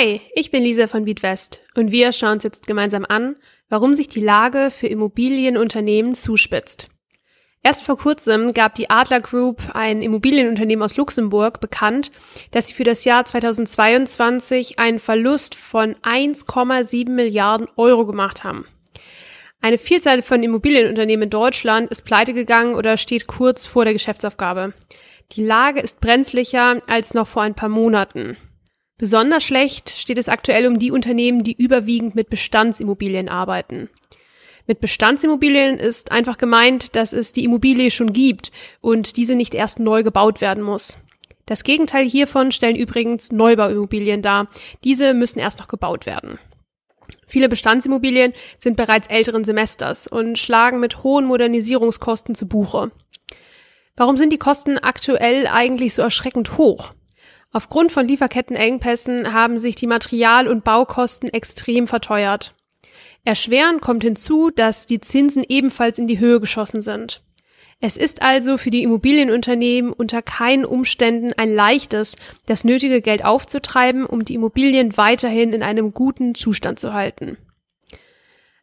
Hi, ich bin Lisa von Beatwest und wir schauen uns jetzt gemeinsam an, warum sich die Lage für Immobilienunternehmen zuspitzt. Erst vor kurzem gab die Adler Group, ein Immobilienunternehmen aus Luxemburg, bekannt, dass sie für das Jahr 2022 einen Verlust von 1,7 Milliarden Euro gemacht haben. Eine Vielzahl von Immobilienunternehmen in Deutschland ist pleite gegangen oder steht kurz vor der Geschäftsaufgabe. Die Lage ist brenzlicher als noch vor ein paar Monaten. Besonders schlecht steht es aktuell um die Unternehmen, die überwiegend mit Bestandsimmobilien arbeiten. Mit Bestandsimmobilien ist einfach gemeint, dass es die Immobilie schon gibt und diese nicht erst neu gebaut werden muss. Das Gegenteil hiervon stellen übrigens Neubauimmobilien dar. Diese müssen erst noch gebaut werden. Viele Bestandsimmobilien sind bereits älteren Semesters und schlagen mit hohen Modernisierungskosten zu Buche. Warum sind die Kosten aktuell eigentlich so erschreckend hoch? Aufgrund von Lieferkettenengpässen haben sich die Material- und Baukosten extrem verteuert. Erschwerend kommt hinzu, dass die Zinsen ebenfalls in die Höhe geschossen sind. Es ist also für die Immobilienunternehmen unter keinen Umständen ein leichtes, das nötige Geld aufzutreiben, um die Immobilien weiterhin in einem guten Zustand zu halten.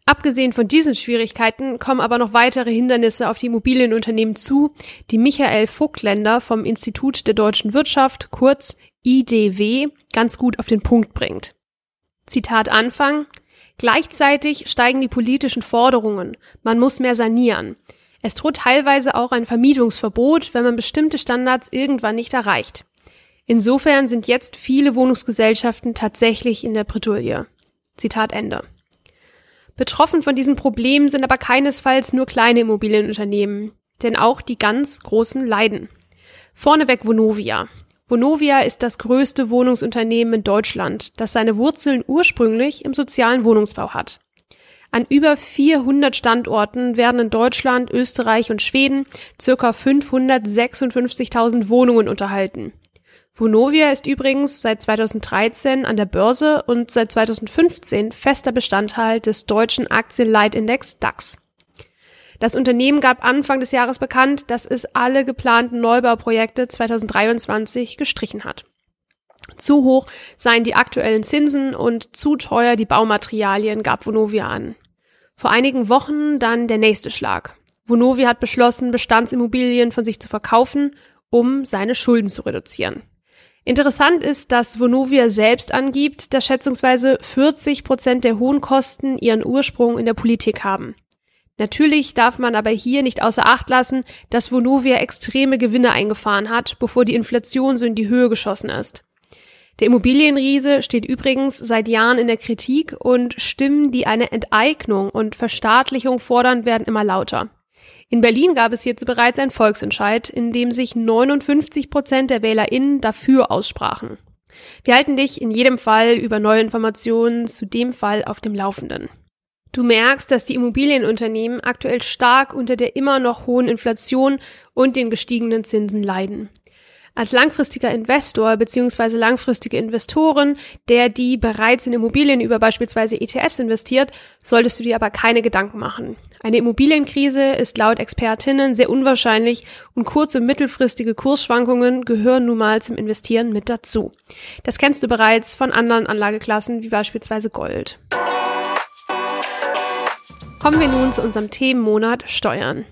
Abgesehen von diesen Schwierigkeiten kommen aber noch weitere Hindernisse auf die Immobilienunternehmen zu, die Michael Vogtländer vom Institut der deutschen Wirtschaft, kurz IDW, ganz gut auf den Punkt bringt. Zitat Anfang. Gleichzeitig steigen die politischen Forderungen. Man muss mehr sanieren. Es droht teilweise auch ein Vermietungsverbot, wenn man bestimmte Standards irgendwann nicht erreicht. Insofern sind jetzt viele Wohnungsgesellschaften tatsächlich in der Bredouille. Zitat Ende. Betroffen von diesem Problem sind aber keinesfalls nur kleine Immobilienunternehmen, denn auch die ganz großen leiden. Vorneweg Vonovia. Vonovia ist das größte Wohnungsunternehmen in Deutschland, das seine Wurzeln ursprünglich im sozialen Wohnungsbau hat. An über 400 Standorten werden in Deutschland, Österreich und Schweden circa 556.000 Wohnungen unterhalten. Vonovia ist übrigens seit 2013 an der Börse und seit 2015 fester Bestandteil des deutschen Aktienleitindex DAX. Das Unternehmen gab Anfang des Jahres bekannt, dass es alle geplanten Neubauprojekte 2023 gestrichen hat. Zu hoch seien die aktuellen Zinsen und zu teuer die Baumaterialien, gab Vonovia an. Vor einigen Wochen dann der nächste Schlag. Vonovia hat beschlossen, Bestandsimmobilien von sich zu verkaufen, um seine Schulden zu reduzieren. Interessant ist, dass Vonovia selbst angibt, dass schätzungsweise 40 Prozent der hohen Kosten ihren Ursprung in der Politik haben. Natürlich darf man aber hier nicht außer Acht lassen, dass Vonovia extreme Gewinne eingefahren hat, bevor die Inflation so in die Höhe geschossen ist. Der Immobilienriese steht übrigens seit Jahren in der Kritik und Stimmen, die eine Enteignung und Verstaatlichung fordern, werden immer lauter. In Berlin gab es hierzu bereits einen Volksentscheid, in dem sich 59 Prozent der WählerInnen dafür aussprachen. Wir halten dich in jedem Fall über neue Informationen zu dem Fall auf dem Laufenden. Du merkst, dass die Immobilienunternehmen aktuell stark unter der immer noch hohen Inflation und den gestiegenen Zinsen leiden als langfristiger Investor beziehungsweise langfristige Investoren, der die bereits in Immobilien über beispielsweise ETFs investiert, solltest du dir aber keine Gedanken machen. Eine Immobilienkrise ist laut Expertinnen sehr unwahrscheinlich und kurze mittelfristige Kursschwankungen gehören nun mal zum Investieren mit dazu. Das kennst du bereits von anderen Anlageklassen wie beispielsweise Gold. Kommen wir nun zu unserem Themenmonat Steuern.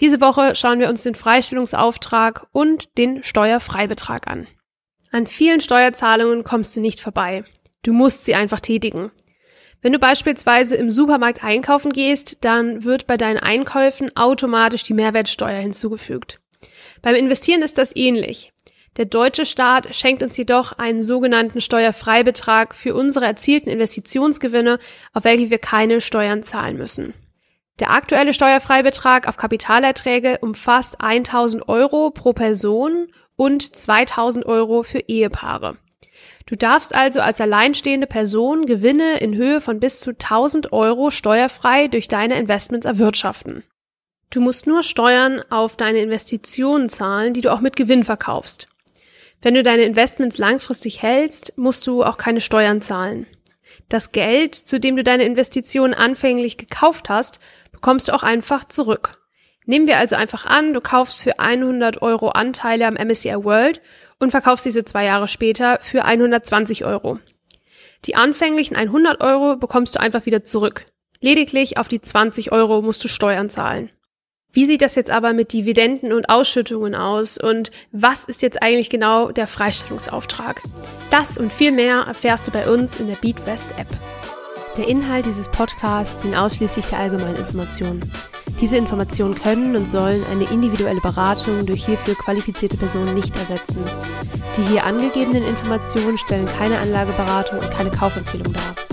Diese Woche schauen wir uns den Freistellungsauftrag und den Steuerfreibetrag an. An vielen Steuerzahlungen kommst du nicht vorbei. Du musst sie einfach tätigen. Wenn du beispielsweise im Supermarkt einkaufen gehst, dann wird bei deinen Einkäufen automatisch die Mehrwertsteuer hinzugefügt. Beim Investieren ist das ähnlich. Der deutsche Staat schenkt uns jedoch einen sogenannten Steuerfreibetrag für unsere erzielten Investitionsgewinne, auf welche wir keine Steuern zahlen müssen. Der aktuelle Steuerfreibetrag auf Kapitalerträge umfasst 1000 Euro pro Person und 2000 Euro für Ehepaare. Du darfst also als alleinstehende Person Gewinne in Höhe von bis zu 1000 Euro steuerfrei durch deine Investments erwirtschaften. Du musst nur Steuern auf deine Investitionen zahlen, die du auch mit Gewinn verkaufst. Wenn du deine Investments langfristig hältst, musst du auch keine Steuern zahlen. Das Geld, zu dem du deine Investitionen anfänglich gekauft hast, bekommst du auch einfach zurück. Nehmen wir also einfach an, du kaufst für 100 Euro Anteile am MSCI World und verkaufst diese zwei Jahre später für 120 Euro. Die anfänglichen 100 Euro bekommst du einfach wieder zurück. Lediglich auf die 20 Euro musst du Steuern zahlen. Wie sieht das jetzt aber mit Dividenden und Ausschüttungen aus und was ist jetzt eigentlich genau der Freistellungsauftrag? Das und viel mehr erfährst du bei uns in der BeatWest App. Der Inhalt dieses Podcasts sind ausschließlich der allgemeinen Informationen. Diese Informationen können und sollen eine individuelle Beratung durch hierfür qualifizierte Personen nicht ersetzen. Die hier angegebenen Informationen stellen keine Anlageberatung und keine Kaufempfehlung dar.